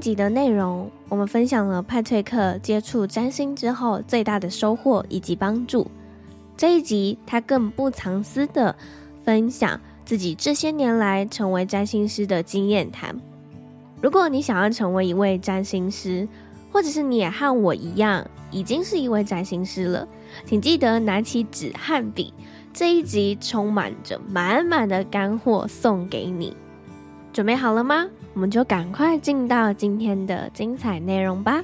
集的内容，我们分享了派翠克接触占星之后最大的收获以及帮助。这一集，他更不藏私的分享自己这些年来成为占星师的经验谈。如果你想要成为一位占星师，或者是你也和我一样已经是一位占星师了，请记得拿起纸和笔。这一集充满着满满的干货送给你，准备好了吗？我们就赶快进到今天的精彩内容吧。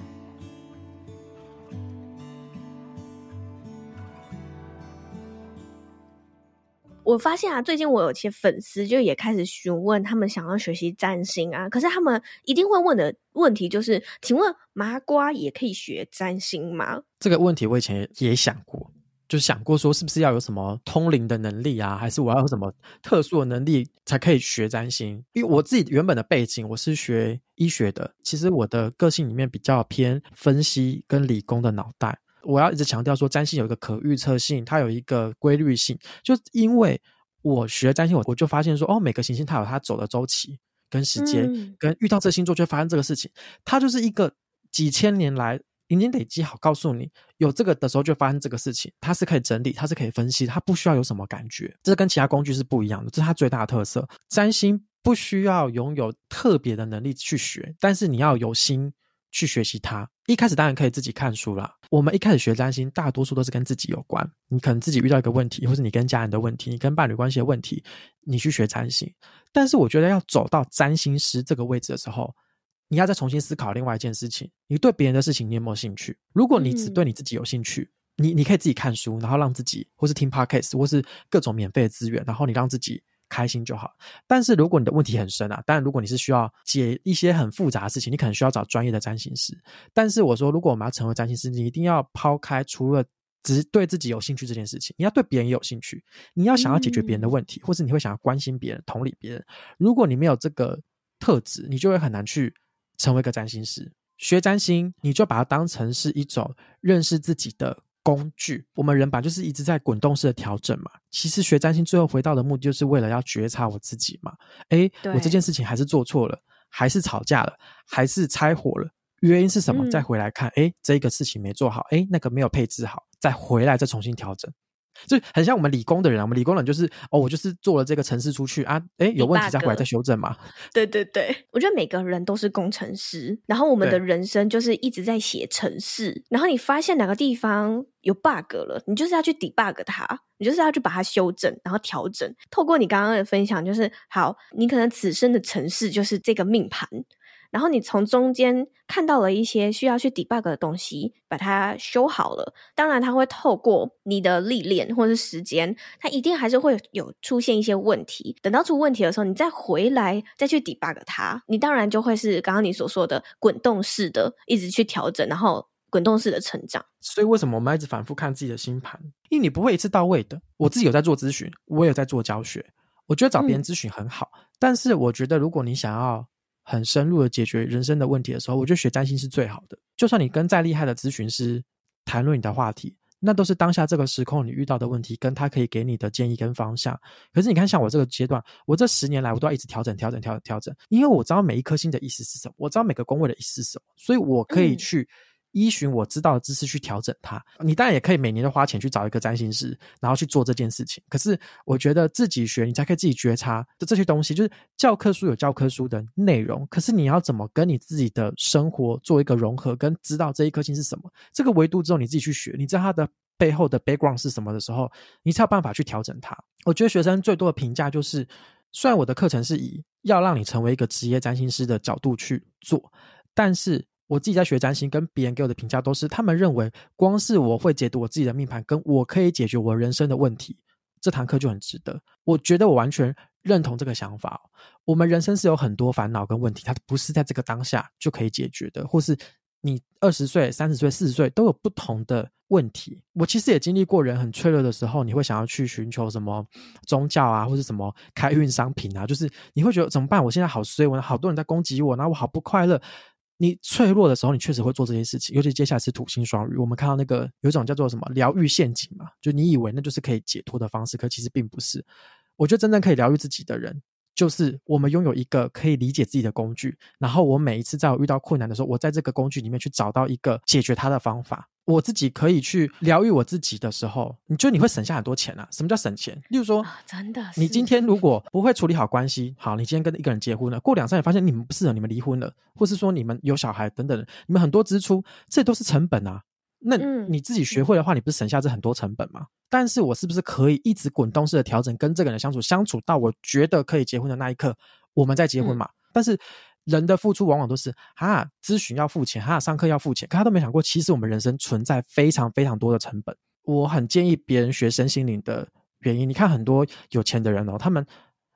我发现啊，最近我有些粉丝就也开始询问，他们想要学习占星啊，可是他们一定会问的问题就是：请问麻瓜也可以学占星吗？这个问题我以前也想过。就想过说，是不是要有什么通灵的能力啊，还是我要有什么特殊的能力才可以学占星？因为我自己原本的背景，我是学医学的，其实我的个性里面比较偏分析跟理工的脑袋。我要一直强调说，占星有一个可预测性，它有一个规律性。就因为我学占星，我我就发现说，哦，每个行星它有它走的周期跟时间，嗯、跟遇到这星座就会发生这个事情，它就是一个几千年来。已经累积好，告诉你有这个的时候就发生这个事情，它是可以整理，它是可以分析，它不需要有什么感觉，这跟其他工具是不一样的，这是它最大的特色。占星不需要拥有特别的能力去学，但是你要有心去学习它。一开始当然可以自己看书啦。我们一开始学占星，大多数都是跟自己有关，你可能自己遇到一个问题，或是你跟家人的问题，你跟伴侣关系的问题，你去学占星。但是我觉得要走到占星师这个位置的时候，你要再重新思考另外一件事情，你对别人的事情你有没有兴趣？如果你只对你自己有兴趣，嗯、你你可以自己看书，然后让自己，或是听 podcast，或是各种免费的资源，然后你让自己开心就好。但是如果你的问题很深啊，当然如果你是需要解一些很复杂的事情，你可能需要找专业的占星师。但是我说，如果我们要成为占星师，你一定要抛开除了只对自己有兴趣这件事情，你要对别人也有兴趣，你要想要解决别人的问题，嗯、或是你会想要关心别人、同理别人。如果你没有这个特质，你就会很难去。成为一个占星师，学占星，你就把它当成是一种认识自己的工具。我们人吧，就是一直在滚动式的调整嘛。其实学占星最后回到的目的，就是为了要觉察我自己嘛。诶，我这件事情还是做错了，还是吵架了，还是拆伙了，原因是什么？再回来看，诶，这个事情没做好，诶，那个没有配置好，再回来再重新调整。就很像我们理工的人啊，我们理工人就是哦，我就是做了这个程式出去啊，诶，有问题再回来再修正嘛。对对对，我觉得每个人都是工程师，然后我们的人生就是一直在写程式，然后你发现哪个地方有 bug 了，你就是要去 debug 它，你就是要去把它修正，然后调整。透过你刚刚的分享，就是好，你可能此生的程式就是这个命盘。然后你从中间看到了一些需要去 debug 的东西，把它修好了。当然，它会透过你的历练或者是时间，它一定还是会有出现一些问题。等到出问题的时候，你再回来再去 debug 它，你当然就会是刚刚你所说的滚动式的，一直去调整，然后滚动式的成长。所以为什么我们一直反复看自己的星盘？因为你不会一次到位的。我自己有在做咨询，我也有在做教学，我觉得找别人咨询很好。嗯。但是我觉得如果你想要很深入的解决人生的问题的时候，我觉得学占星是最好的。就算你跟再厉害的咨询师谈论你的话题，那都是当下这个时空你遇到的问题，跟他可以给你的建议跟方向。可是你看，像我这个阶段，我这十年来我都要一直调整、调整、调整、调整，因为我知道每一颗星的意思是什么，我知道每个宫位的意思是什么，所以我可以去。嗯依循我知道的知识去调整它，你当然也可以每年都花钱去找一个占星师，然后去做这件事情。可是我觉得自己学，你才可以自己觉察的这些东西，就是教科书有教科书的内容，可是你要怎么跟你自己的生活做一个融合，跟知道这一颗星是什么这个维度之后，你自己去学，你知道它的背后的 background 是什么的时候，你才有办法去调整它。我觉得学生最多的评价就是，虽然我的课程是以要让你成为一个职业占星师的角度去做，但是。我自己在学占星，跟别人给我的评价都是，他们认为光是我会解读我自己的命盘，跟我可以解决我人生的问题，这堂课就很值得。我觉得我完全认同这个想法。我们人生是有很多烦恼跟问题，它不是在这个当下就可以解决的，或是你二十岁、三十岁、四十岁都有不同的问题。我其实也经历过人很脆弱的时候，你会想要去寻求什么宗教啊，或是什么开运商品啊，就是你会觉得怎么办？我现在好衰，我好多人在攻击我，然后我好不快乐。你脆弱的时候，你确实会做这些事情，尤其接下来是土星双鱼，我们看到那个有一种叫做什么疗愈陷阱嘛，就你以为那就是可以解脱的方式，可其实并不是。我觉得真正可以疗愈自己的人，就是我们拥有一个可以理解自己的工具，然后我每一次在我遇到困难的时候，我在这个工具里面去找到一个解决它的方法。我自己可以去疗愈我自己的时候，你觉得你会省下很多钱啊？什么叫省钱？例如说，哦、真的，你今天如果不会处理好关系，好，你今天跟一个人结婚了，过两三年发现你们不适合，你们离婚了，或是说你们有小孩等等，你们很多支出，这都是成本啊。那你自己学会的话，你不是省下这很多成本吗？嗯、但是我是不是可以一直滚动式的调整跟这个人相处，相处到我觉得可以结婚的那一刻，我们再结婚嘛？嗯、但是。人的付出往往都是哈，咨询要付钱，哈，上课要付钱，可他都没想过，其实我们人生存在非常非常多的成本。我很建议别人学身心灵的原因，你看很多有钱的人哦，他们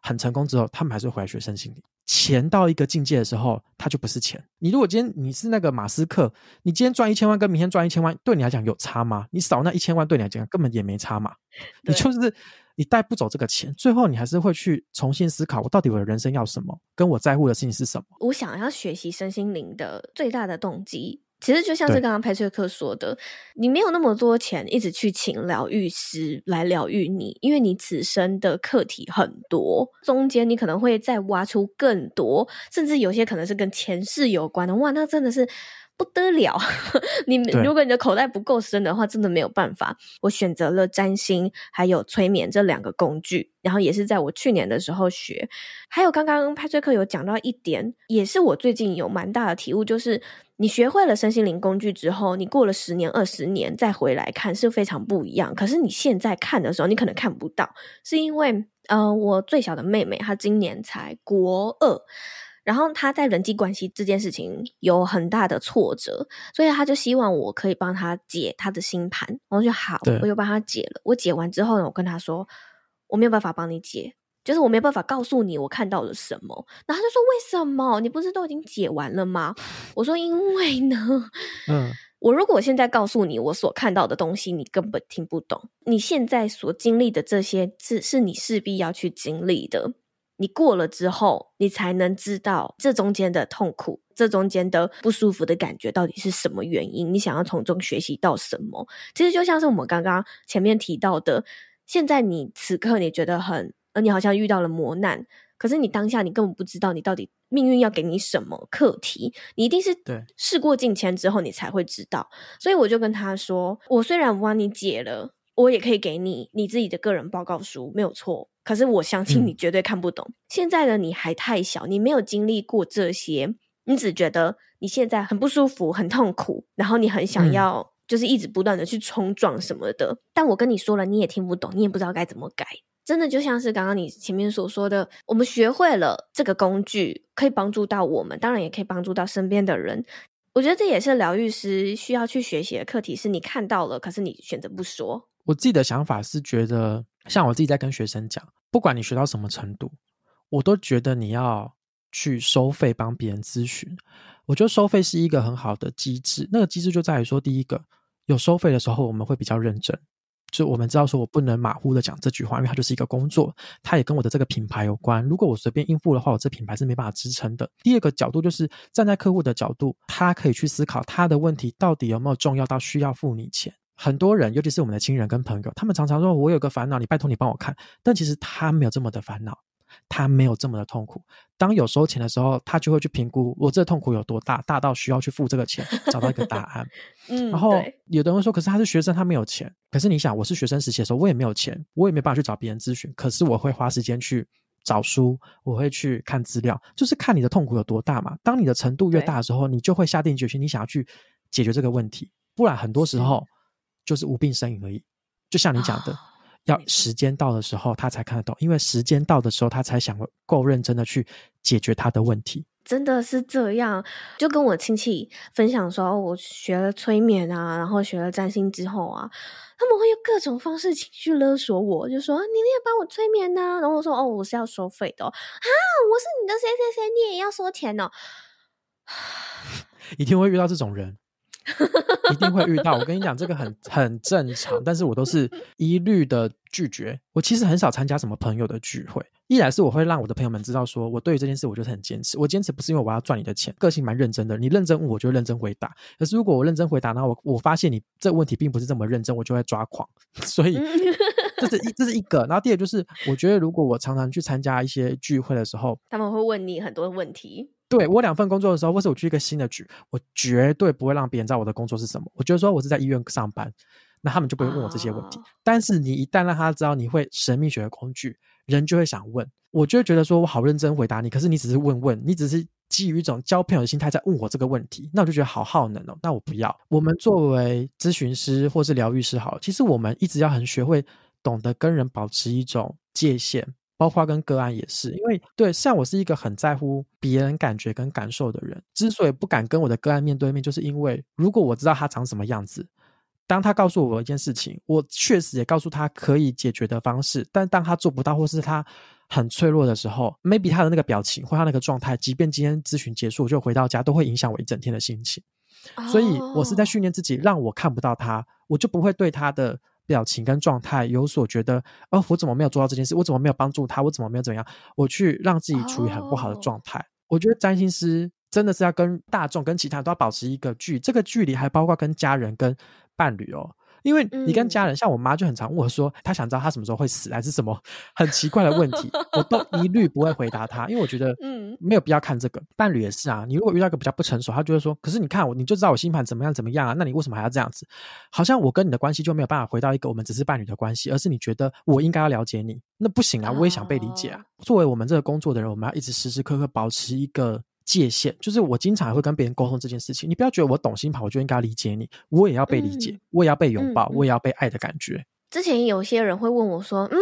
很成功之后，他们还是回来学身心灵。钱到一个境界的时候，它就不是钱。你如果今天你是那个马斯克，你今天赚一千万跟明天赚一千万，对你来讲有差吗？你少那一千万对你来讲根本也没差嘛。你就是。你带不走这个钱，最后你还是会去重新思考，我到底我的人生要什么，跟我在乎的事情是什么。我想要学习身心灵的最大的动机，其实就像是刚刚派翠克说的，你没有那么多钱，一直去请疗愈师来疗愈你，因为你此生的课题很多，中间你可能会再挖出更多，甚至有些可能是跟前世有关的。哇，那真的是。不得了，你如果你的口袋不够深的话，真的没有办法。我选择了占星还有催眠这两个工具，然后也是在我去年的时候学。还有刚刚派翠克有讲到一点，也是我最近有蛮大的体悟，就是你学会了身心灵工具之后，你过了十年、二十年再回来看是非常不一样。可是你现在看的时候，你可能看不到，是因为呃，我最小的妹妹她今年才国二。然后他在人际关系这件事情有很大的挫折，所以他就希望我可以帮他解他的星盘。我就好，我就帮他解了。我解完之后呢，我跟他说我没有办法帮你解，就是我没有办法告诉你我看到了什么。然后他就说，为什么？你不是都已经解完了吗？我说因为呢，嗯，我如果现在告诉你我所看到的东西，你根本听不懂。你现在所经历的这些是是你势必要去经历的。你过了之后，你才能知道这中间的痛苦，这中间的不舒服的感觉到底是什么原因。你想要从中学习到什么？其实就像是我们刚刚前面提到的，现在你此刻你觉得很，呃，你好像遇到了磨难，可是你当下你根本不知道你到底命运要给你什么课题，你一定是对事过境迁之后你才会知道。所以我就跟他说，我虽然我帮你解了，我也可以给你你自己的个人报告书，没有错。可是我相信你绝对看不懂。嗯、现在的你还太小，你没有经历过这些，你只觉得你现在很不舒服、很痛苦，然后你很想要，就是一直不断的去冲撞什么的。嗯、但我跟你说了，你也听不懂，你也不知道该怎么改。真的就像是刚刚你前面所说的，我们学会了这个工具，可以帮助到我们，当然也可以帮助到身边的人。我觉得这也是疗愈师需要去学习的课题，是你看到了，可是你选择不说。我自己的想法是觉得，像我自己在跟学生讲，不管你学到什么程度，我都觉得你要去收费帮别人咨询。我觉得收费是一个很好的机制，那个机制就在于说，第一个有收费的时候，我们会比较认真，就我们知道说我不能马虎的讲这句话，因为它就是一个工作，它也跟我的这个品牌有关。如果我随便应付的话，我这品牌是没办法支撑的。第二个角度就是站在客户的角度，他可以去思考他的问题到底有没有重要到需要付你钱。很多人，尤其是我们的亲人跟朋友，他们常常说：“我有个烦恼，你拜托你帮我看。”但其实他没有这么的烦恼，他没有这么的痛苦。当有收钱的时候，他就会去评估我这痛苦有多大，大到需要去付这个钱，找到一个答案。嗯，然后有的人说：“可是他是学生，他没有钱。”可是你想，我是学生时期的时候，我也没有钱，我也没办法去找别人咨询。可是我会花时间去找书，我会去看资料，就是看你的痛苦有多大嘛。当你的程度越大的时候，你就会下定决心，你想要去解决这个问题。不然很多时候。就是无病呻吟而已，就像你讲的，要时间到的时候他才看得懂，因为时间到的时候他才想够认真的去解决他的问题。真的是这样，就跟我亲戚分享说，我学了催眠啊，然后学了占星之后啊，他们会用各种方式情绪勒索我，就说你也帮我催眠呐、啊，然后我说哦，我是要收费的、哦、啊，我是你的谁谁谁，你也要收钱哦，一定会遇到这种人。一定会遇到，我跟你讲，这个很很正常，但是我都是 一律的拒绝。我其实很少参加什么朋友的聚会，一来是我会让我的朋友们知道，说我对于这件事我就是很坚持。我坚持不是因为我要赚你的钱，个性蛮认真的。你认真问我就认真回答，可是如果我认真回答，然后我我发现你这个问题并不是这么认真，我就会抓狂。所以这是一这是一个，然后第二就是，我觉得如果我常常去参加一些聚会的时候，他们会问你很多问题。对，我两份工作的时候，或是我去一个新的局，我绝对不会让别人知道我的工作是什么。我觉得说我是在医院上班，那他们就不会问我这些问题。哦、但是你一旦让他知道你会神秘学的工具，人就会想问。我就会觉得说我好认真回答你，可是你只是问问，你只是基于一种交朋友的心态在问我这个问题，那我就觉得好耗能哦。那我不要。我们作为咨询师或是疗愈师，好，其实我们一直要很学会懂得跟人保持一种界限。包括跟个案也是，因为对，像我是一个很在乎别人感觉跟感受的人，之所以不敢跟我的个案面对面，就是因为如果我知道他长什么样子，当他告诉我一件事情，我确实也告诉他可以解决的方式，但当他做不到或是他很脆弱的时候，maybe 他的那个表情或他那个状态，即便今天咨询结束，我就回到家，都会影响我一整天的心情。所以我是在训练自己，让我看不到他，我就不会对他的。表情跟状态有所觉得，哦，我怎么没有做到这件事？我怎么没有帮助他？我怎么没有怎样？我去让自己处于很不好的状态。Oh. 我觉得占星师真的是要跟大众、跟其他人都要保持一个距，这个距离还包括跟家人、跟伴侣哦。因为你跟家人，嗯、像我妈就很常问我说，她想知道她什么时候会死，还是什么 很奇怪的问题，我都 一律不会回答她，因为我觉得，嗯，没有必要看这个。伴侣也是啊，你如果遇到一个比较不成熟，他就会说，可是你看我，你就知道我星盘怎么样怎么样啊，那你为什么还要这样子？好像我跟你的关系就没有办法回到一个我们只是伴侣的关系，而是你觉得我应该要了解你，那不行啊，我也想被理解啊。哦、作为我们这个工作的人，我们要一直时时刻刻保持一个。界限就是我经常会跟别人沟通这件事情，你不要觉得我懂星盘，我就应该理解你，我也要被理解，嗯、我也要被拥抱，嗯、我也要被爱的感觉。之前有些人会问我说：“嗯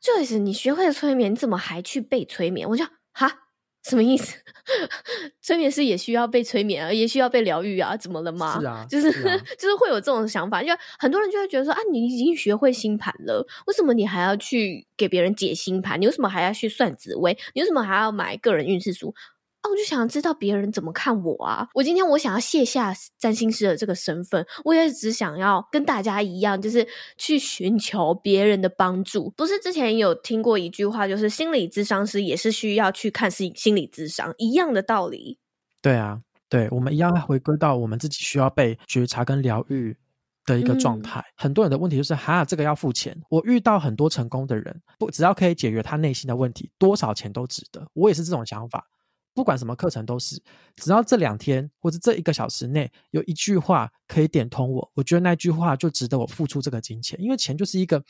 ，Joyce，你学会了催眠，你怎么还去被催眠？”我就哈，什么意思？催眠师也需要被催眠啊，也需要被疗愈啊，怎么了吗？是啊，就是、是啊、就是会有这种想法，就很多人就会觉得说：“啊，你已经学会星盘了，为什么你还要去给别人解星盘？你为什么还要去算紫薇？你为什么还要买个人运势书？”哦，我就想知道别人怎么看我啊！我今天我想要卸下占星师的这个身份，我也只想要跟大家一样，就是去寻求别人的帮助。不是之前有听过一句话，就是心理咨商师也是需要去看心心理咨商一样的道理。对啊，对，我们一样回归到我们自己需要被觉察跟疗愈的一个状态。嗯、很多人的问题就是，哈，这个要付钱。我遇到很多成功的人，不只要可以解决他内心的问题，多少钱都值得。我也是这种想法。不管什么课程都是，只要这两天或者这一个小时内有一句话可以点通我，我觉得那句话就值得我付出这个金钱，因为钱就是一个，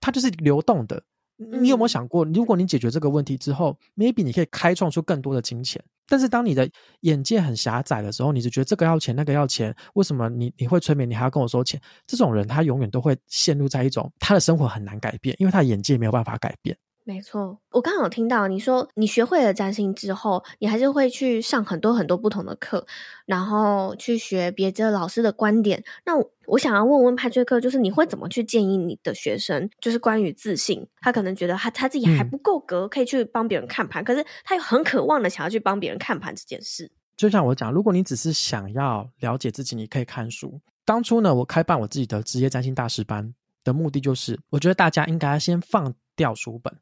它就是流动的。你有没有想过，如果你解决这个问题之后，maybe 你可以开创出更多的金钱？但是当你的眼界很狭窄的时候，你就觉得这个要钱，那个要钱，为什么你你会催眠，你还要跟我收钱？这种人他永远都会陷入在一种他的生活很难改变，因为他的眼界没有办法改变。没错，我刚好听到你说，你学会了占星之后，你还是会去上很多很多不同的课，然后去学别的老师的观点。那我，我想要问问派翠克，就是你会怎么去建议你的学生，就是关于自信？他可能觉得他他自己还不够格，可以去帮别人看盘，嗯、可是他又很渴望的想要去帮别人看盘这件事。就像我讲，如果你只是想要了解自己，你可以看书。当初呢，我开办我自己的职业占星大师班的目的，就是我觉得大家应该先放掉书本。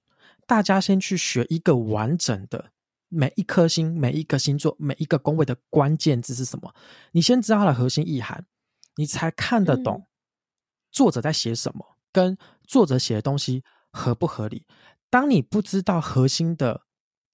大家先去学一个完整的每一颗星、每一个星座、每一个宫位的关键字是什么？你先知道它的核心意涵，你才看得懂作者在写什么，跟作者写的东西合不合理。当你不知道核心的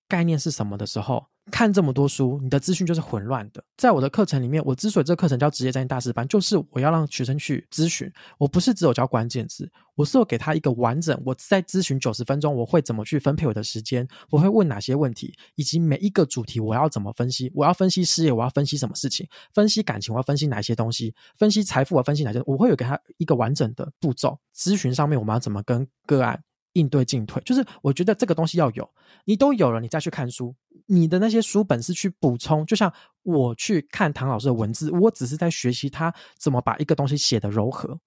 概念是什么的时候，看这么多书，你的资讯就是混乱的。在我的课程里面，我之所以这个课程叫职业占星大师班，就是我要让学生去咨询。我不是只有教关键字，我是有给他一个完整。我在咨询九十分钟，我会怎么去分配我的时间？我会问哪些问题？以及每一个主题我要怎么分析？我要分析事业，我要分析什么事情？分析感情，我要分析哪些东西？分析财富，我分析哪些？我会有给他一个完整的步骤。咨询上面我们要怎么跟个案应对进退？就是我觉得这个东西要有，你都有了，你再去看书。你的那些书本是去补充，就像我去看唐老师的文字，我只是在学习他怎么把一个东西写得柔和。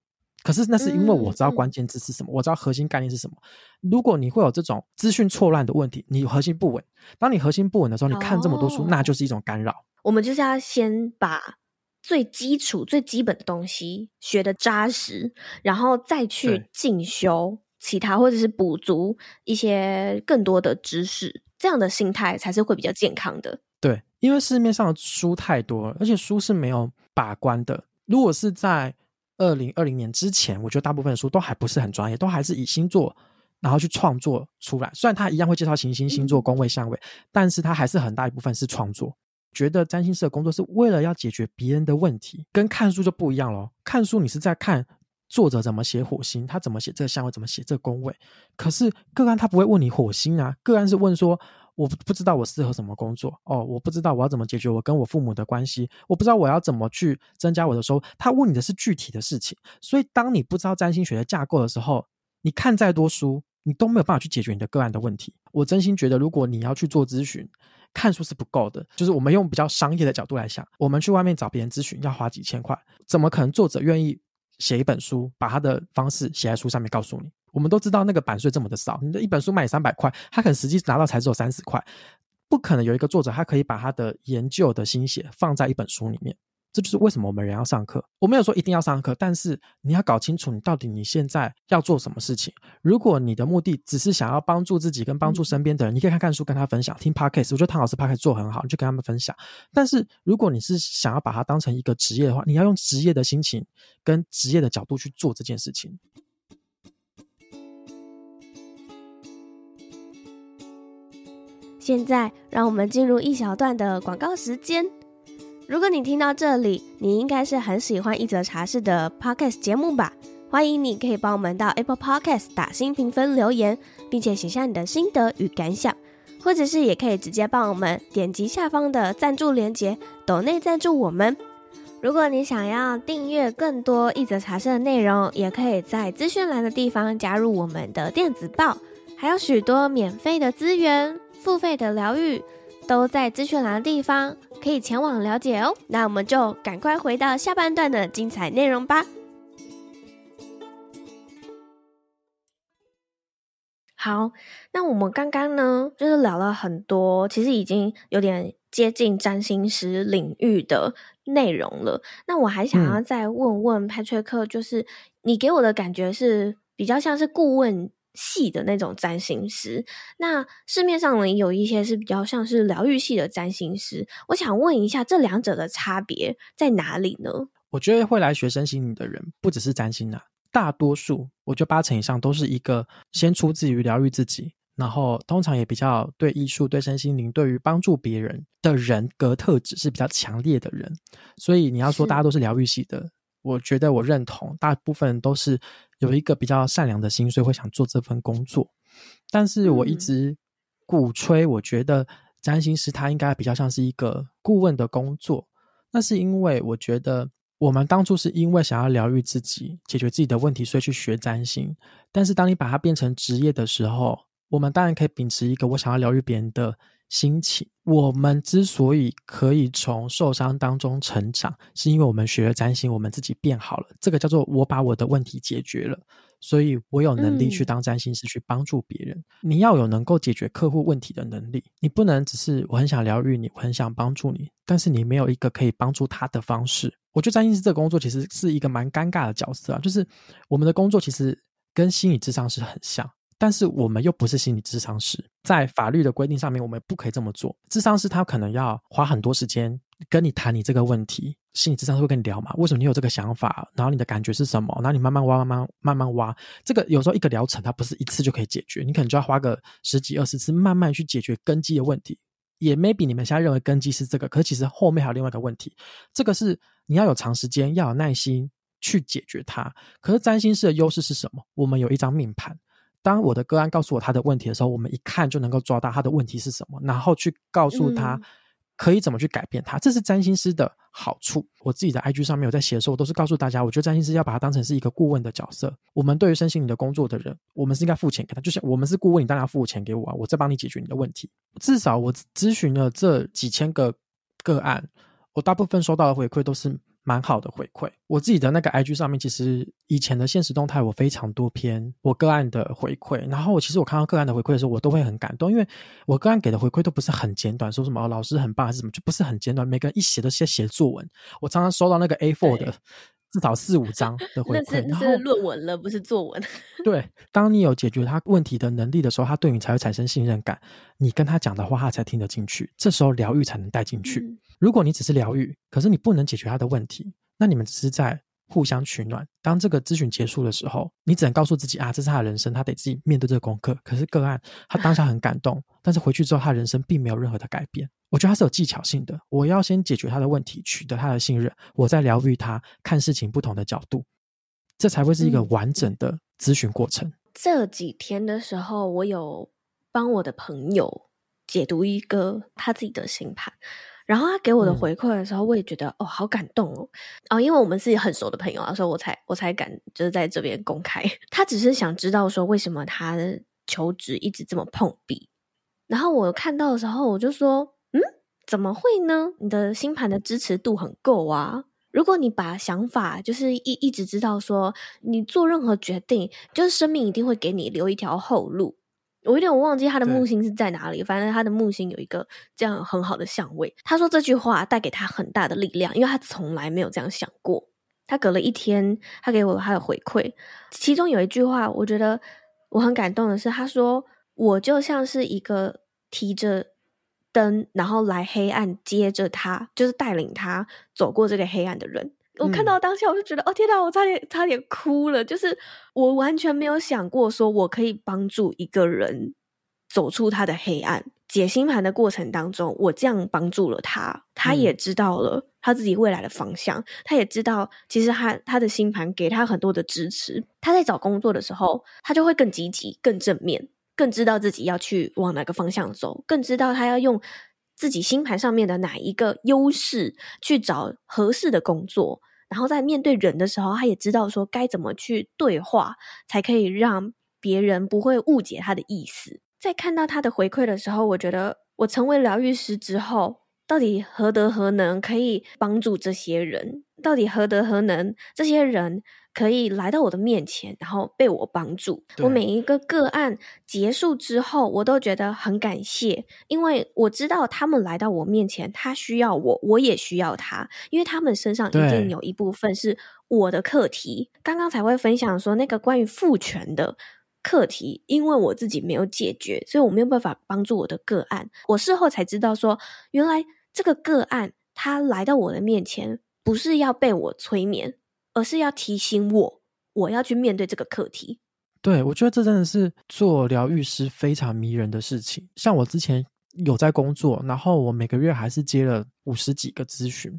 可是那是因为我知道关键字是什么，嗯、我知道核心概念是什么。如果你会有这种资讯错乱的问题，你核心不稳。当你核心不稳的时候，你看这么多书，哦、那就是一种干扰。我们就是要先把最基础、最基本的东西学得扎实，然后再去进修其他，或者是补足一些更多的知识。这样的心态才是会比较健康的。对，因为市面上的书太多了，而且书是没有把关的。如果是在二零二零年之前，我觉得大部分的书都还不是很专业，都还是以星座然后去创作出来。虽然他一样会介绍行星、星座、宫位、相位，嗯、但是他还是很大一部分是创作。觉得占星师的工作是为了要解决别人的问题，跟看书就不一样咯。看书你是在看作者怎么写火星，他怎么写这个相位，怎么写这个宫位。可是个案他不会问你火星啊，个案是问说，我不知道我适合什么工作哦，我不知道我要怎么解决我跟我父母的关系，我不知道我要怎么去增加我的收入。他问你的是具体的事情，所以当你不知道占星学的架构的时候，你看再多书，你都没有办法去解决你的个案的问题。我真心觉得，如果你要去做咨询，看书是不够的。就是我们用比较商业的角度来想，我们去外面找别人咨询要花几千块，怎么可能作者愿意？写一本书，把他的方式写在书上面，告诉你。我们都知道那个版税这么的少，你的一本书卖三百块，他可能实际拿到才只有三十块，不可能有一个作者他可以把他的研究的心血放在一本书里面。这就是为什么我们人要上课。我没有说一定要上课，但是你要搞清楚你到底你现在要做什么事情。如果你的目的只是想要帮助自己跟帮助身边的人，嗯、你可以看看书，跟他分享，听 podcast。我觉得唐老师 podcast 做很好，你就跟他们分享。但是如果你是想要把它当成一个职业的话，你要用职业的心情跟职业的角度去做这件事情。现在让我们进入一小段的广告时间。如果你听到这里，你应该是很喜欢一则茶室的 Podcast 节目吧？欢迎你可以帮我们到 Apple Podcast 打新评分留言，并且写下你的心得与感想，或者是也可以直接帮我们点击下方的赞助连接，抖内赞助我们。如果你想要订阅更多一则茶室的内容，也可以在资讯栏的地方加入我们的电子报，还有许多免费的资源、付费的疗愈。都在资讯栏的地方，可以前往了解哦。那我们就赶快回到下半段的精彩内容吧。好，那我们刚刚呢，就是聊了很多，其实已经有点接近占星师领域的内容了。那我还想要再问问派崔克，就是你给我的感觉是比较像是顾问。系的那种占星师，那市面上呢有一些是比较像是疗愈系的占星师。我想问一下，这两者的差别在哪里呢？我觉得会来学身心灵的人，不只是占星啊，大多数我觉得八成以上都是一个先出自于疗愈自己，然后通常也比较对艺术、对身心灵、对于帮助别人的人格特质是比较强烈的人。所以你要说大家都是疗愈系的。我觉得我认同，大部分都是有一个比较善良的心，所以会想做这份工作。但是我一直鼓吹，我觉得占星师他应该比较像是一个顾问的工作。那是因为我觉得我们当初是因为想要疗愈自己、解决自己的问题，所以去学占星。但是当你把它变成职业的时候，我们当然可以秉持一个我想要疗愈别人的。心情，我们之所以可以从受伤当中成长，是因为我们学了占星，我们自己变好了。这个叫做我把我的问题解决了，所以我有能力去当占星师，去帮助别人。嗯。你要有能够解决客户问题的能力，你不能只是我很想疗愈你，我很想帮助你，但是你没有一个可以帮助他的方式。我觉得占星师这个工作其实是一个蛮尴尬的角色啊，就是我们的工作其实跟心理智商是很像。但是我们又不是心理咨商师，在法律的规定上面，我们不可以这么做。咨商师他可能要花很多时间跟你谈你这个问题，心理咨商师会跟你聊嘛？为什么你有这个想法？然后你的感觉是什么？然后你慢慢挖，慢慢慢慢挖。这个有时候一个疗程它不是一次就可以解决，你可能就要花个十几二十次，慢慢去解决根基的问题。也 maybe 你们现在认为根基是这个，可是其实后面还有另外一个问题。这个是你要有长时间，要有耐心去解决它。可是占星师的优势是什么？我们有一张命盘。当我的个案告诉我他的问题的时候，我们一看就能够抓到他的问题是什么，然后去告诉他可以怎么去改变他？这是占星师的好处。我自己的 IG 上面有在写的时候，我都是告诉大家，我觉得占星师要把它当成是一个顾问的角色。我们对于身心灵的工作的人，我们是应该付钱给他，就像我们是顾问，你当然要付钱给我啊，我在帮你解决你的问题。至少我咨询了这几千个个案，我大部分收到的回馈都是。蛮好的回馈，我自己的那个 IG 上面，其实以前的现实动态我非常多篇我个案的回馈，然后我其实我看到个案的回馈的时候，我都会很感动，因为我个案给的回馈都不是很简短，说什么、哦、老师很棒还是什么，就不是很简短，每个人一写都写写作文，我常常收到那个 A4 的。至少四五张的回馈，那是论文了，不是作文。对，当你有解决他问题的能力的时候，他对你才会产生信任感。你跟他讲的话，他才听得进去。这时候疗愈才能带进去。嗯。如果你只是疗愈，可是你不能解决他的问题，那你们只是在。互相取暖。当这个咨询结束的时候，你只能告诉自己啊，这是他的人生，他得自己面对这个功课。可是个案，他当下很感动，但是回去之后，他人生并没有任何的改变。我觉得他是有技巧性的。我要先解决他的问题，取得他的信任，我再疗愈他，看事情不同的角度，这才会是一个完整的咨询过程。嗯。这几天的时候，我有帮我的朋友解读一个他自己的星盘。然后他给我的回馈的时候，我也觉得、嗯、哦，好感动哦！哦，因为我们是很熟的朋友啊，所以我才我才敢就是在这边公开。他只是想知道说，为什么他求职一直这么碰壁。然后我看到的时候，我就说，嗯，怎么会呢？你的星盘的支持度很够啊！如果你把想法就是一一直知道说，你做任何决定，就是生命一定会给你留一条后路。我有点忘记他的木星是在哪里，反正他的木星有一个这样很好的相位。他说这句话带给他很大的力量，因为他从来没有这样想过。他隔了一天，他给我他的回馈，其中有一句话，我觉得我很感动的是，他说我就像是一个提着灯，然后来黑暗接着他，就是带领他走过这个黑暗的人。我看到当下，我就觉得，嗯、哦天哪，我差点差点哭了。就是我完全没有想过，说我可以帮助一个人走出他的黑暗。解星盘的过程当中，我这样帮助了他，他也知道了他自己未来的方向。嗯、他也知道，其实他他的星盘给他很多的支持。他在找工作的时候，他就会更积极、更正面，更知道自己要去往哪个方向走，更知道他要用。自己星盘上面的哪一个优势去找合适的工作，然后在面对人的时候，他也知道说该怎么去对话，才可以让别人不会误解他的意思。在看到他的回馈的时候，我觉得我成为疗愈师之后，到底何德何能可以帮助这些人？到底何德何能？这些人可以来到我的面前，然后被我帮助。我每一个个案结束之后，我都觉得很感谢，因为我知道他们来到我面前，他需要我，我也需要他，因为他们身上一定有一部分是我的课题。刚刚才会分享说那个关于父权的课题，因为我自己没有解决，所以我没有办法帮助我的个案。我事后才知道说，原来这个个案他来到我的面前。不是要被我催眠，而是要提醒我，我要去面对这个课题。对，我觉得这真的是做疗愈师非常迷人的事情。像我之前有在工作，然后我每个月还是接了五十几个咨询。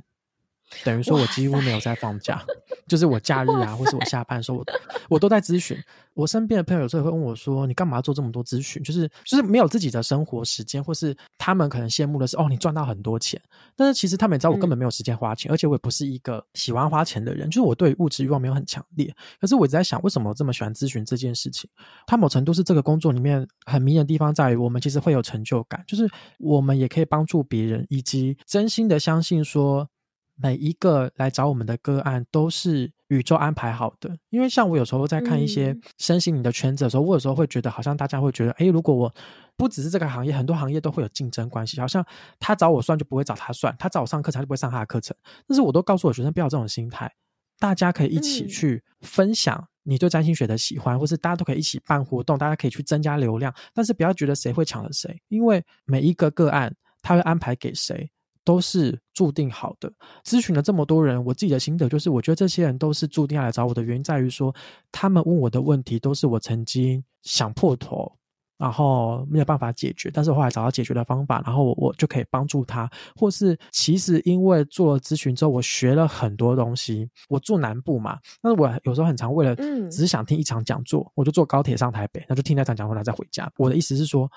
等于说，我几乎没有在放假，就是我假日啊，或是我下班的时候，我我都在咨询。我身边的朋友有时候会问我说：“你干嘛做这么多咨询？”就是就是没有自己的生活时间，或是他们可能羡慕的是哦，你赚到很多钱。但是其实他们也知道我根本没有时间花钱，而且我也不是一个喜欢花钱的人，就是我对物质欲望没有很强烈。可是我一直在想，为什么我这么喜欢咨询这件事情？它某程度是这个工作里面很迷人的地方，在于我们其实会有成就感，就是我们也可以帮助别人，以及真心的相信说。每一个来找我们的个案都是宇宙安排好的，因为像我有时候在看一些身心灵的圈子的时候，嗯、我有时候会觉得，好像大家会觉得，诶，如果我不只是这个行业，很多行业都会有竞争关系，好像他找我算就不会找他算，他找我上课程就不会上他的课程。但是我都告诉我学生不要这种心态，大家可以一起去分享你对占星学的喜欢，或是大家都可以一起办活动，大家可以去增加流量，但是不要觉得谁会抢了谁，因为每一个个案他会安排给谁。都是注定好的。咨询了这么多人，我自己的心得就是，我觉得这些人都是注定要来找我的原因在于说，他们问我的问题都是我曾经想破头，然后没有办法解决，但是我后来找到解决的方法，然后我我就可以帮助他，或是其实因为做了咨询之后，我学了很多东西。我住南部嘛，但是我有时候很常为了只是想听一场讲座，嗯、我就坐高铁上台北，那就听那场讲座，然后再回家。我的意思是说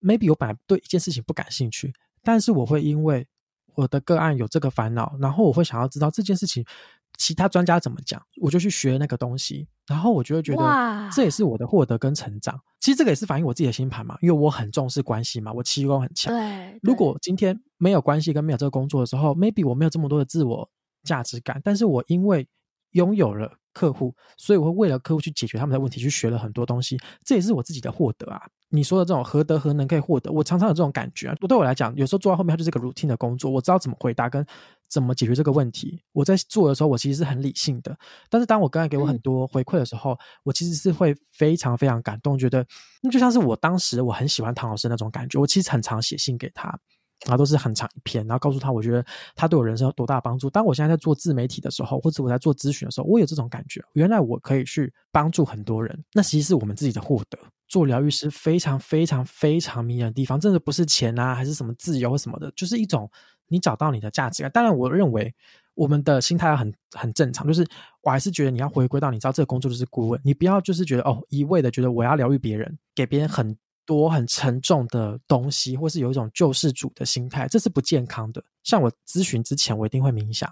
，maybe 我本来对一件事情不感兴趣，但是我会因为我的个案有这个烦恼，然后我会想要知道这件事情其他专家怎么讲，我就去学那个东西，然后我就会觉得这也是我的获得跟成长。其实这个也是反映我自己的星盘嘛，因为我很重视关系嘛，我气功很强。对，如果今天没有关系跟没有这个工作的时候，maybe 我没有这么多的自我价值感，但是我因为拥有了。客户，所以我会为了客户去解决他们的问题，去学了很多东西，这也是我自己的获得啊。你说的这种何德何能可以获得，我常常有这种感觉啊。对我来讲，有时候做到后面，它就是个 routine 的工作，我知道怎么回答跟怎么解决这个问题。我在做的时候，我其实是很理性的。但是当我刚才给我很多回馈的时候，嗯、我其实是会非常非常感动，觉得那就像是我当时我很喜欢唐老师那种感觉。我其实很常写信给他。然后都是很长一篇，然后告诉他，我觉得他对我人生有多大帮助。当我现在在做自媒体的时候，或者我在做咨询的时候，我有这种感觉，原来我可以去帮助很多人。那其实是我们自己的获得。做疗愈师非常非常非常迷人的地方，真的不是钱啊，还是什么自由什么的，就是一种你找到你的价值感。当然，我认为我们的心态很很正常，就是我还是觉得你要回归到你知道这个工作就是顾问，你不要就是觉得哦一味的觉得我要疗愈别人，给别人很。多很沉重的东西，或是有一种救世主的心态，这是不健康的。像我咨询之前，我一定会冥想；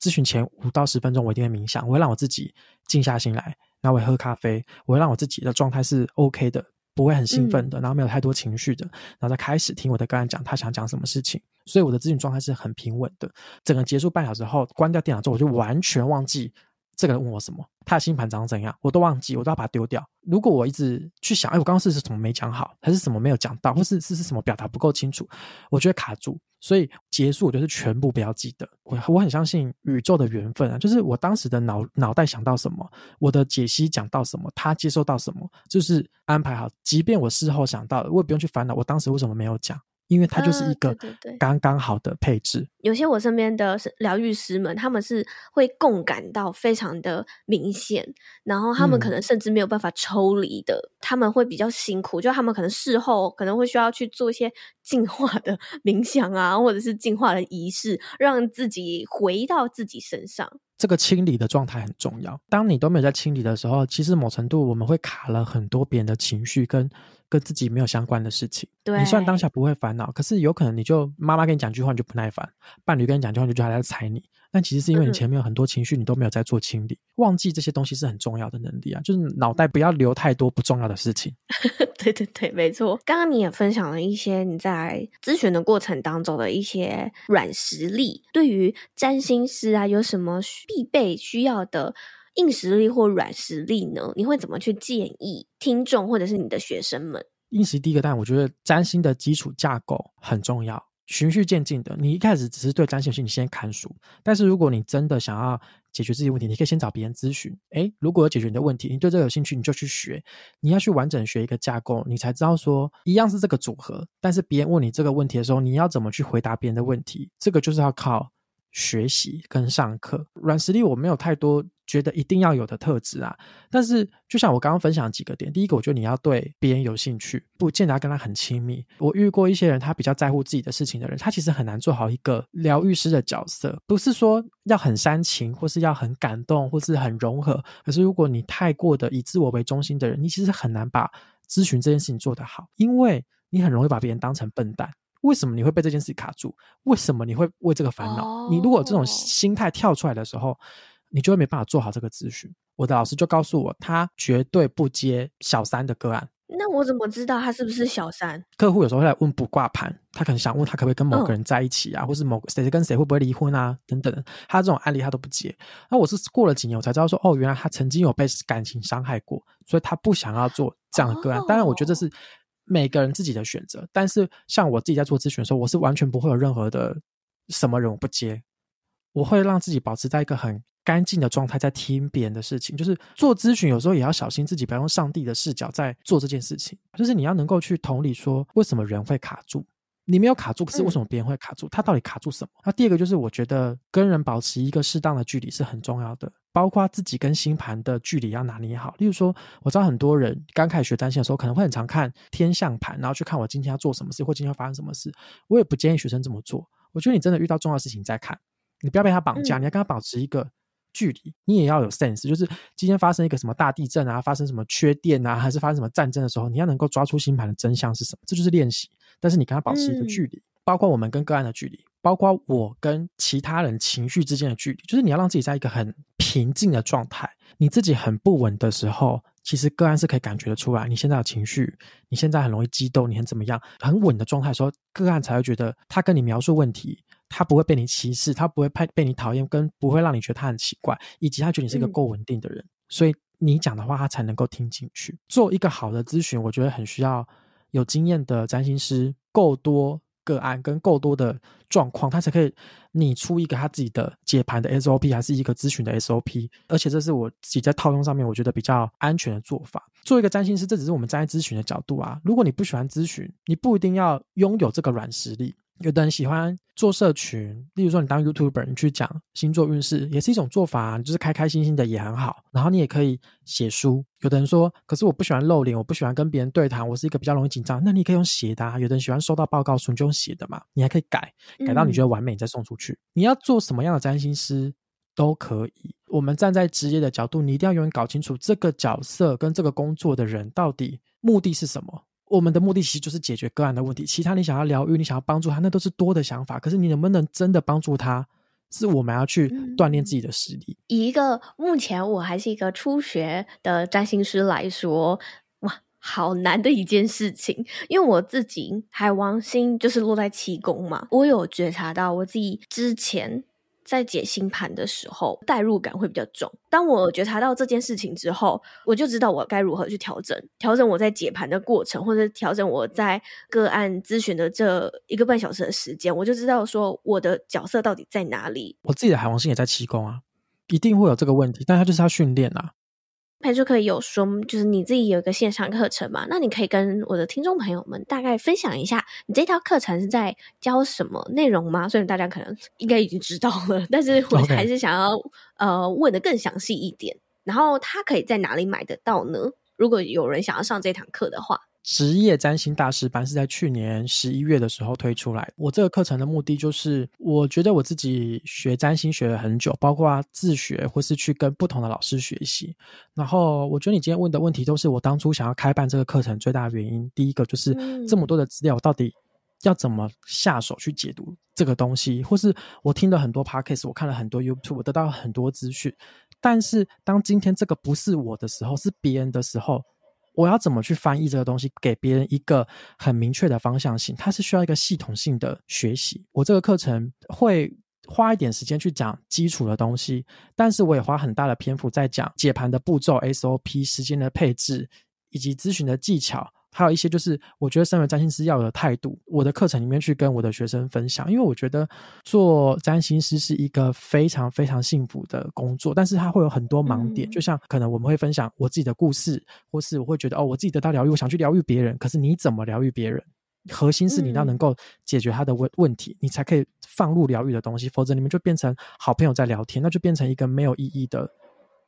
咨询前五到十分钟，我一定会冥想。我会让我自己静下心来，然后我会喝咖啡，我会让我自己的状态是 OK 的，不会很兴奋的，然后没有太多情绪的，然后再开始听我的个案讲他想讲什么事情。所以我的咨询状态是很平稳的。整个结束半小时后，关掉电脑之后，我就完全忘记。这个人问我什么，他的星盘长怎样，我都忘记，我都要把它丢掉。如果我一直去想，哎，我刚刚是什么没讲好，还是什么没有讲到，或是是是什么表达不够清楚，我就会卡住。所以结束，我就是全部不要记得。我我很相信宇宙的缘分啊，就是我当时的脑脑袋想到什么，我的解析讲到什么，他接收到什么，就是安排好。即便我事后想到了，我也不用去烦恼，我当时为什么没有讲。因为它就是一个刚刚好的配置。呃、对对对，有些我身边的疗愈师们，他们是会共感到非常的明显，然后他们可能甚至没有办法抽离的，嗯、他们会比较辛苦，就他们可能事后可能会需要去做一些净化的 冥想啊，或者是进化的仪式，让自己回到自己身上。这个清理的状态很重要。当你都没有在清理的时候，其实某程度我们会卡了很多别人的情绪跟跟自己没有相关的事情。对，你虽然当下不会烦恼，可是有可能你就妈妈跟你讲句话你就不耐烦，伴侣跟你讲句话你就还在踩你。但其实是因为你前面有很多情绪，你都没有在做清理，嗯、忘记这些东西是很重要的能力啊，就是脑袋不要留太多不重要的事情。对对对，没错。刚刚你也分享了一些你在咨询的过程当中的一些软实力，对于占星师啊，有什么必备需要的硬实力或软实力呢？你会怎么去建议听众或者是你的学生们？硬实力第一个，但我觉得占星的基础架构很重要。循序渐进的，你一开始只是对占星有兴趣，你先看书。但是如果你真的想要解决自己问题，你可以先找别人咨询。诶，如果有解决你的问题，你对这个有兴趣，你就去学。你要去完整学一个架构，你才知道说一样是这个组合，但是别人问你这个问题的时候，你要怎么去回答别人的问题？这个就是要靠。学习跟上课，软实力我没有太多觉得一定要有的特质啊。但是就像我刚刚分享几个点，第一个，我觉得你要对别人有兴趣，不见得要跟他很亲密。我遇过一些人，他比较在乎自己的事情的人，他其实很难做好一个疗愈师的角色。不是说要很煽情，或是要很感动，或是很融合。可是如果你太过的以自我为中心的人，你其实很难把咨询这件事情做得好，因为你很容易把别人当成笨蛋。为什么你会被这件事卡住？为什么你会为这个烦恼？Oh. 你如果这种心态跳出来的时候，你就会没办法做好这个咨询。我的老师就告诉我，他绝对不接小三的个案。那我怎么知道他是不是小三？客户有时候会来问卜卦盘，他可能想问他可不可以跟某个人在一起啊，oh. 或是某谁跟谁会不会离婚啊，等等。他这种案例他都不接。那我是过了几年我才知道说，哦，原来他曾经有被感情伤害过，所以他不想要做这样的个案。Oh. 当然，我觉得这是。每个人自己的选择，但是像我自己在做咨询的时候，我是完全不会有任何的什么人我不接，我会让自己保持在一个很干净的状态，在听别人的事情。就是做咨询有时候也要小心自己，不要用上帝的视角在做这件事情。就是你要能够去同理说，为什么人会卡住？你没有卡住，可是为什么别人会卡住？他到底卡住什么？那第二个就是，我觉得跟人保持一个适当的距离是很重要的。包括自己跟星盘的距离要拿捏好。例如说，我知道很多人刚开始学占星的时候，可能会很常看天象盘，然后去看我今天要做什么事，或今天要发生什么事。我也不建议学生这么做。我觉得你真的遇到重要的事情再看，你不要被他绑架，你要跟他保持一个距离。你也要有 sense，就是今天发生一个什么大地震啊，发生什么缺电啊，还是发生什么战争的时候，你要能够抓出星盘的真相是什么，这就是练习。但是你跟他保持一个距离。包括我们跟个案的距离，包括我跟其他人情绪之间的距离，就是你要让自己在一个很平静的状态。你自己很不稳的时候，其实个案是可以感觉得出来，你现在有情绪，你现在很容易激动，你很怎么样？很稳的状态的时候，个案才会觉得他跟你描述问题，他不会被你歧视，他不会被被你讨厌，跟不会让你觉得他很奇怪，以及他觉得你是一个够稳定的人，嗯、所以你讲的话他才能够听进去。做一个好的咨询，我觉得很需要有经验的占星师，够多。个案跟够多的状况，他才可以拟出一个他自己的解盘的 SOP，还是一个咨询的 SOP。而且这是我自己在套用上面，我觉得比较安全的做法。做一个占星师，这只是我们站在咨询的角度啊。如果你不喜欢咨询，你不一定要拥有这个软实力。有的人喜欢做社群，例如说你当 YouTuber，你去讲星座运势，也是一种做法啊，你就是开开心心的也很好。然后你也可以写书。有的人说，可是我不喜欢露脸，我不喜欢跟别人对谈，我是一个比较容易紧张。那你可以用写的啊。有的人喜欢收到报告书，你就用写的嘛。你还可以改，改到你觉得完美，你再送出去。嗯。你要做什么样的占星师都可以。我们站在职业的角度，你一定要永远搞清楚这个角色跟这个工作的人到底目的是什么。我们的目的其实就是解决个案的问题，其他你想要疗愈，你想要帮助他，那都是多的想法。可是你能不能真的帮助他，是我们要去锻炼自己的实力。以一个目前我还是一个初学的占星师来说，哇，好难的一件事情。因为我自己海王星就是落在七宫嘛，我有觉察到我自己之前。在解星盘的时候，代入感会比较重。当我觉察到这件事情之后，我就知道我该如何去调整，调整我在解盘的过程，或者调整我在个案咨询的这一个半小时的时间，我就知道说我的角色到底在哪里。我自己的海王星也在七宫啊，一定会有这个问题，但它就是要训练啊。派翠克有说，就是你自己有一个线上课程嘛？那你可以跟我的听众朋友们大概分享一下，你这套课程是在教什么内容吗？虽然大家可能应该已经知道了，但是我还是想要.呃问的更详细一点。然后他可以在哪里买得到呢？如果有人想要上这堂课的话。职业占星大师班是在去年十一月的时候推出来。我这个课程的目的就是，我觉得我自己学占星学了很久，包括自学或是去跟不同的老师学习。然后，我觉得你今天问的问题都是我当初想要开办这个课程最大的原因。第一个就是这么多的资料，我到底要怎么下手去解读这个东西？或是我听了很多 podcast，我看了很多 YouTube，我得到很多资讯。但是当今天这个不是我的时候，是别人的时候。我要怎么去翻译这个东西，给别人一个很明确的方向性？它是需要一个系统性的学习。我这个课程会花一点时间去讲基础的东西，但是我也花很大的篇幅在讲解盘的步骤、SOP、时间的配置以及咨询的技巧。还有一些就是，我觉得身为占星师要有的态度，我的课程里面去跟我的学生分享。因为我觉得做占星师是一个非常非常幸福的工作，但是它会有很多盲点。就像可能我们会分享我自己的故事，或是我会觉得哦，我自己得到疗愈，我想去疗愈别人。可是你怎么疗愈别人？核心是你要能够解决他的问问题，你才可以放入疗愈的东西。否则你们就变成好朋友在聊天，那就变成一个没有意义的。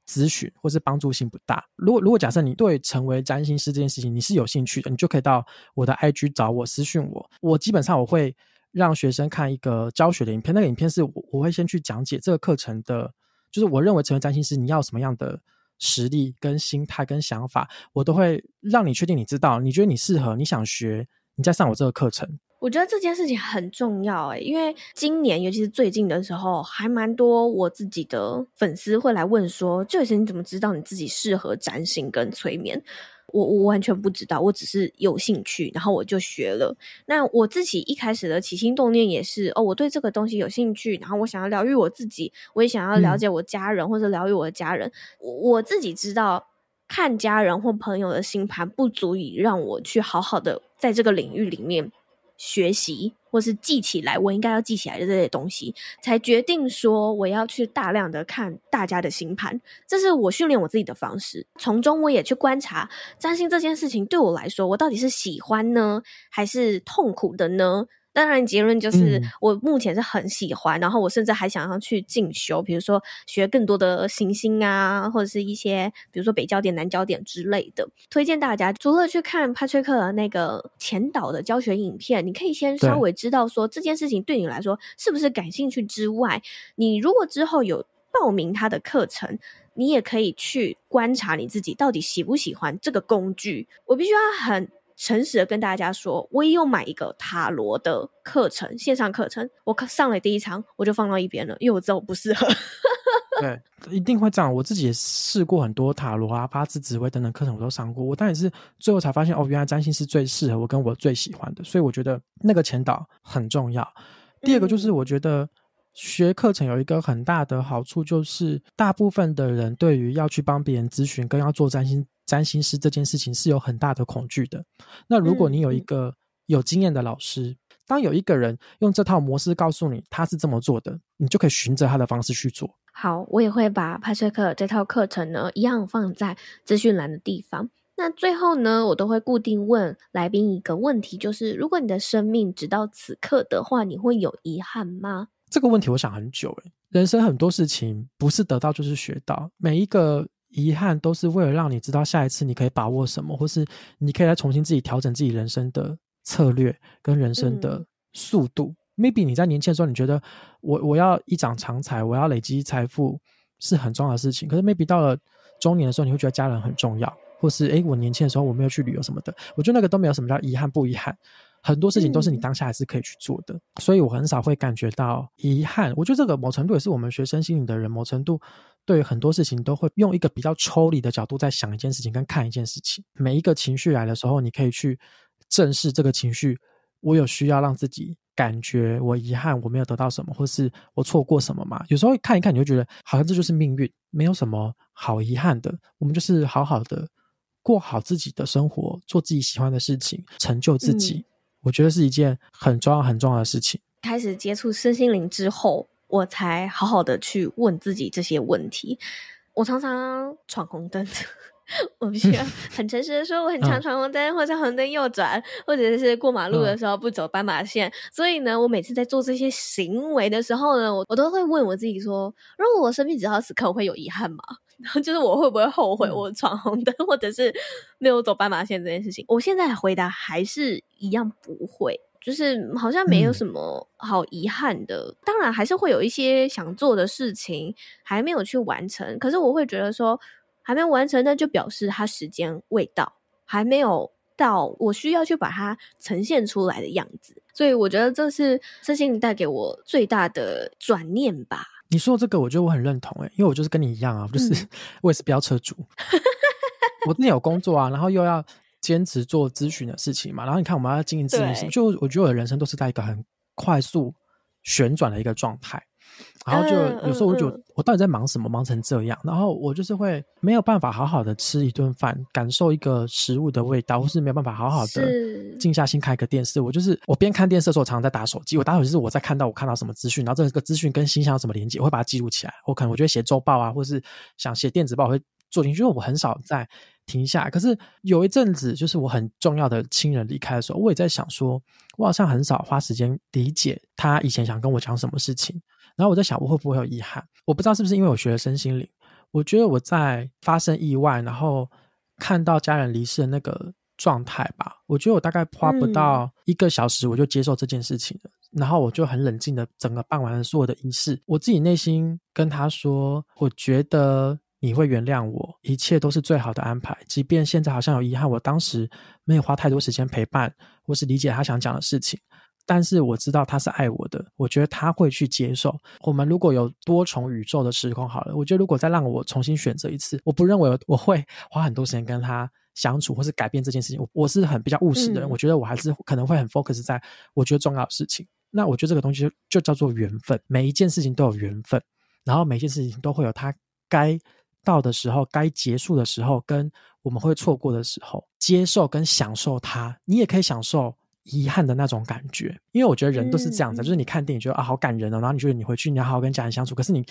咨询或是帮助性不大。如果如果假设你对成为占星师这件事情你是有兴趣的，你就可以到我的 IG 找我私讯我。我基本上我会让学生看一个教学的影片，那个影片是我我会先去讲解这个课程的，就是我认为成为占星师你要什么样的实力跟心态跟想法，我都会让你确定你知道，你觉得你适合，你想学，你再上我这个课程。我觉得这件事情很重要诶，因为今年尤其是最近的时候，还蛮多我自己的粉丝会来问说：“Joyce，你怎么知道你自己适合占星跟催眠？”我我完全不知道，我只是有兴趣，然后我就学了。那我自己一开始的起心动念也是哦，我对这个东西有兴趣，然后我想要疗愈我自己，我也想要了解我家人、嗯、或者疗愈我的家人。我自己知道，看家人或朋友的星盘不足以让我去好好的在这个领域里面。学习或是记起来，我应该要记起来的这些东西，才决定说我要去大量的看大家的星盘，这是我训练我自己的方式。从中我也去观察占星这件事情对我来说，我到底是喜欢呢，还是痛苦的呢？当然，结论就是我目前是很喜欢，嗯、然后我甚至还想要去进修，比如说学更多的行星啊，或者是一些比如说北焦点、南焦点之类的。推荐大家除了去看帕崔克的那个前导的教学影片，你可以先稍微知道说这件事情对你来说是不是感兴趣之外，你如果之后有报名他的课程，你也可以去观察你自己到底喜不喜欢这个工具。我必须要很。诚实的跟大家说，我也有买一个塔罗的课程，线上课程，我上了第一场，我就放到一边了，因为我知道我不适合。对，一定会这样。我自己也试过很多塔罗啊、八字、紫微等等课程，我都上过。我当然是最后才发现，哦，原来占星是最适合我、跟我最喜欢的。所以我觉得那个前导很重要。第二个就是，我觉得学课程有一个很大的好处，就是大部分的人对于要去帮别人咨询跟要做占星占星师这件事情是有很大的恐惧的。那如果你有一个有经验的老师，当有一个人用这套模式告诉你他是这么做的，你就可以循着他的方式去做。好，我也会把派翠克这套课程呢，一样放在资讯栏的地方。那最后呢，我都会固定问来宾一个问题，就是如果你的生命直到此刻的话，你会有遗憾吗？这个问题我想很久诶，人生很多事情不是得到就是学到，每一个遗憾都是为了让你知道下一次你可以把握什么，或是你可以来重新自己调整自己人生的策略跟人生的速度。嗯 maybe 你在年轻的时候，你觉得我我要一掌长财，我要累积财富是很重要的事情。可是 maybe 到了中年的时候，你会觉得家人很重要，或是诶，我年轻的时候我没有去旅游什么的。我觉得那个都没有什么叫遗憾不遗憾，很多事情都是你当下还是可以去做的。嗯、所以我很少会感觉到遗憾。我觉得这个某程度也是我们学生心理的人，某程度对于很多事情都会用一个比较抽离的角度在想一件事情跟看一件事情。每一个情绪来的时候，你可以去正视这个情绪。我有需要让自己。感觉我遗憾我没有得到什么，或是我错过什么嘛？有时候看一看，你就觉得好像这就是命运，没有什么好遗憾的。我们就是好好的过好自己的生活，做自己喜欢的事情，成就自己。嗯、我觉得是一件很重要很重要的事情。开始接触身心灵之后，我才好好的去问自己这些问题。我常常闯红灯。我必须要 很诚实的说，我很常闯红灯，或者红灯右转，或者是过马路的时候不走斑马线。所以呢，我每次在做这些行为的时候呢，我我都会问我自己说：如果我生命只到此刻，我会有遗憾吗？然后就是我会不会后悔我闯红灯，或者是没有走斑马线这件事情？我现在回答还是一样不会，就是好像没有什么好遗憾的。当然，还是会有一些想做的事情还没有去完成，可是我会觉得说。还没完成，那就表示它时间未到，还没有到我需要去把它呈现出来的样子。所以我觉得这是身心灵带给我最大的转念吧。你说这个，我觉得我很认同诶，因为我就是跟你一样啊，就是、嗯、我也是飙车族。我之前有工作啊，然后又要坚持做咨询的事情嘛，然后你看我们要经营自己，就我觉得我的人生都是在一个很快速旋转的一个状态。然后就有时候我就我到底在忙什么，忙成这样，然后我就是会没有办法好好的吃一顿饭，感受一个食物的味道，或是没有办法好好的静下心开个电视。我就是我边看电视的时候，我常常在打手机。我打手机是我在看到我看到什么资讯，然后这个资讯跟心想有什么连接，我会把它记录起来。我可能我就会写周报啊，或是想写电子报，我会做进去。因为我很少在停下来。可是有一阵子，就是我很重要的亲人离开的时候，我也在想说，我好像很少花时间理解他以前想跟我讲什么事情。然后我在想，我会不会有遗憾？我不知道是不是因为我学了身心灵，我觉得我在发生意外，然后看到家人离世的那个状态吧。我觉得我大概花不到一个小时，我就接受这件事情了。嗯、然后我就很冷静的整个办完了所有的仪式。我自己内心跟他说，我觉得你会原谅我，一切都是最好的安排。即便现在好像有遗憾，我当时没有花太多时间陪伴，或是理解他想讲的事情。但是我知道他是爱我的，我觉得他会去接受。我们如果有多重宇宙的时空，好了，我觉得如果再让我重新选择一次，我不认为我会花很多时间跟他相处，或是改变这件事情。我我是很比较务实的人，嗯、我觉得我还是可能会很 focus 在我觉得重要的事情。那我觉得这个东西就，就叫做缘分，每一件事情都有缘分，然后每一件事情都会有它该到的时候，该结束的时候，跟我们会错过的时候，接受跟享受它，你也可以享受。遗憾的那种感觉，因为我觉得人都是这样子，嗯、就是你看电影觉得啊好感人哦，然后你觉得你回去你要好好跟家人相处，可是你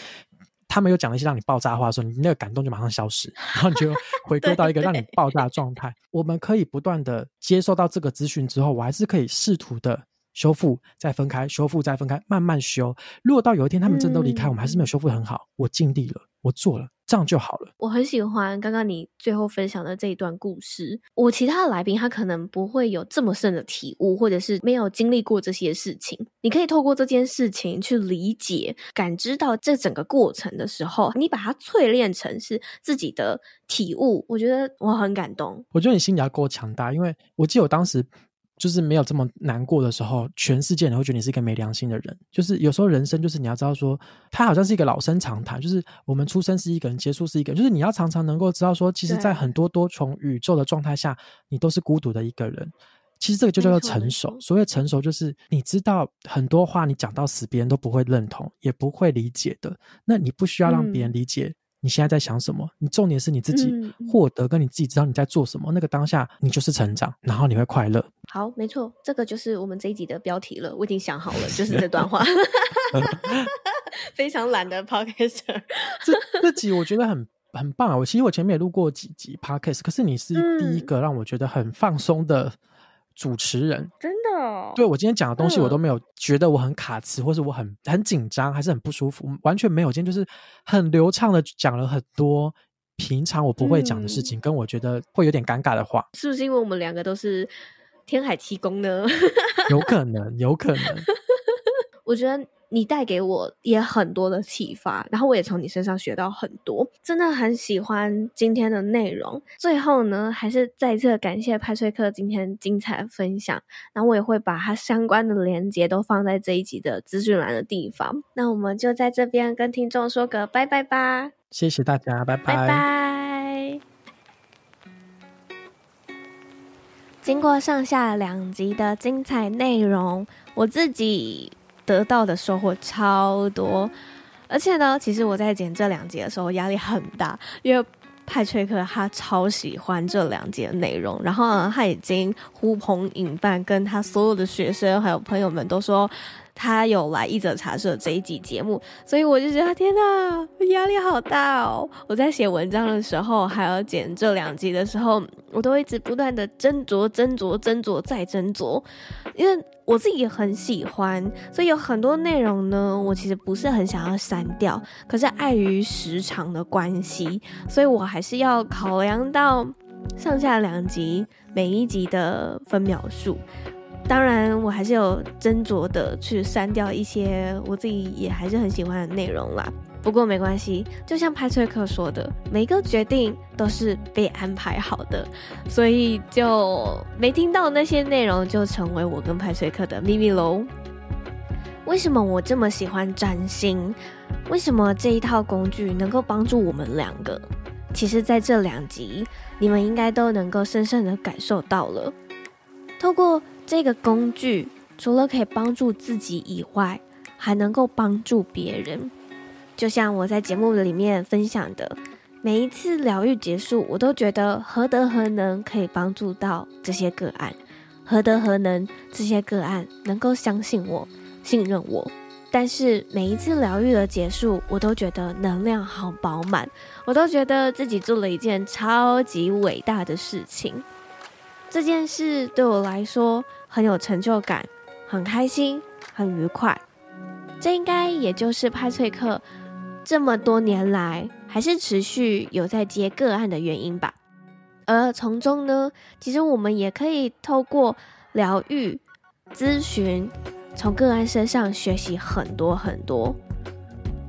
他们又讲了一些让你爆炸的话的时候，你那个感动就马上消失，然后你就回归到一个让你爆炸的状态。对对对，我们可以不断的接受到这个资讯之后，我还是可以试图的修复，再分开，修复再分开，慢慢修。如果到有一天他们真的都离开，嗯、我们还是没有修复很好，我尽力了，我做了。这样就好了。我很喜欢刚刚你最后分享的这一段故事。我其他的来宾他可能不会有这么深的体悟，或者是没有经历过这些事情。你可以透过这件事情去理解、感知到这整个过程的时候，你把它淬炼成是自己的体悟。我觉得我很感动。我觉得你心里要够强大，因为我记得我当时。就是没有这么难过的时候，全世界人会觉得你是一个没良心的人。就是有时候人生就是你要知道说，它好像是一个老生常谈，就是我们出生是一个人，结束是一个人，就是你要常常能够知道说，其实，在很多多重宇宙的状态下，你都是孤独的一个人。其实这个就叫做成熟。所谓成熟，就是你知道很多话你讲到死，别人都不会认同，也不会理解的。那你不需要让别人理解。嗯你现在在想什么？你重点是你自己获得，跟你自己知道你在做什么。嗯、那个当下，你就是成长，然后你会快乐。好，没错，这个就是我们这一集的标题了。我已经想好了，就是这段话。非常懒的 Podcaster。这这集我觉得很很棒啊！我其实我前面也录过几集 Podcast，可是你是第一个让我觉得很放松的主持人。真的。对，我今天讲的东西，我都没有觉得我很卡词，或是我很很紧张，还是很不舒服，完全没有。今天就是很流畅的讲了很多平常我不会讲的事情，嗯、跟我觉得会有点尴尬的话。是不是因为我们两个都是天海七公呢？有可能，有可能。我觉得。你带给我也很多的启发，然后我也从你身上学到很多，真的很喜欢今天的内容。最后呢，还是再次感谢派翠克今天精彩的分享，然后我也会把它相关的连接都放在这一集的资讯栏的地方。那我们就在这边跟听众说个拜拜吧，谢谢大家，拜拜拜拜。经过上下两集的精彩内容，我自己。得到的收获超多，而且呢，其实我在剪这两集的时候压力很大，因为派崔克他超喜欢这两集的内容，然后呢，他已经呼朋引伴，跟他所有的学生还有朋友们都说。他有来一则茶社这一集节目，所以我就觉得天哪，压力好大哦！我在写文章的时候，还有剪这两集的时候，我都一直不断的斟酌、斟酌、斟酌再斟酌，因为我自己也很喜欢，所以有很多内容呢，我其实不是很想要删掉，可是碍于时长的关系，所以我还是要考量到上下两集每一集的分秒数。当然，我还是有斟酌的去删掉一些我自己也还是很喜欢的内容啦。不过没关系，就像派翠克说的，每个决定都是被安排好的，所以就没听到那些内容就成为我跟派翠克的秘密喽。为什么我这么喜欢占星？为什么这一套工具能够帮助我们两个？其实，在这两集，你们应该都能够深深的感受到了，透过。这个工具除了可以帮助自己以外，还能够帮助别人。就像我在节目里面分享的，每一次疗愈结束，我都觉得何德何能可以帮助到这些个案，何德何能这些个案能够相信我、信任我。但是每一次疗愈的结束，我都觉得能量好饱满，我都觉得自己做了一件超级伟大的事情。这件事对我来说，很有成就感，很开心，很愉快。这应该也就是派翠克这么多年来还是持续有在接个案的原因吧。而从中呢，其实我们也可以透过疗愈、咨询，从个案身上学习很多很多。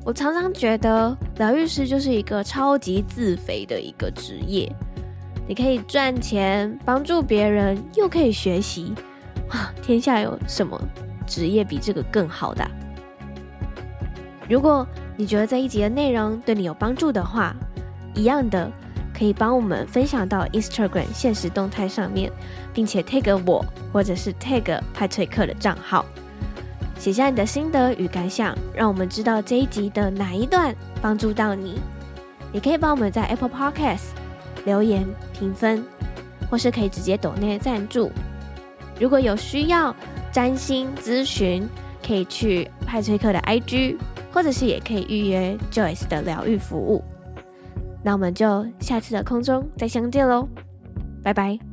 我常常觉得，疗愈师就是一个超级自肥的一个职业。你可以赚钱，帮助别人，又可以学习。啊天下有什么职业比这个更好的？如果你觉得这一集的内容对你有帮助的话，一样的可以帮我们分享到 Instagram 现实动态上面，并且 tag 我或者是 tag 派翠克的账号，写下你的心得与感想，让我们知道这一集的哪一段帮助到你。也可以帮我们在 Apple Podcast 留言评分，或是可以直接抖内赞助。如果有需要占星咨询，可以去派崔克的 IG，或者是也可以预约 Joyce 的疗愈服务。那我们就下次的空中再相见喽，拜拜。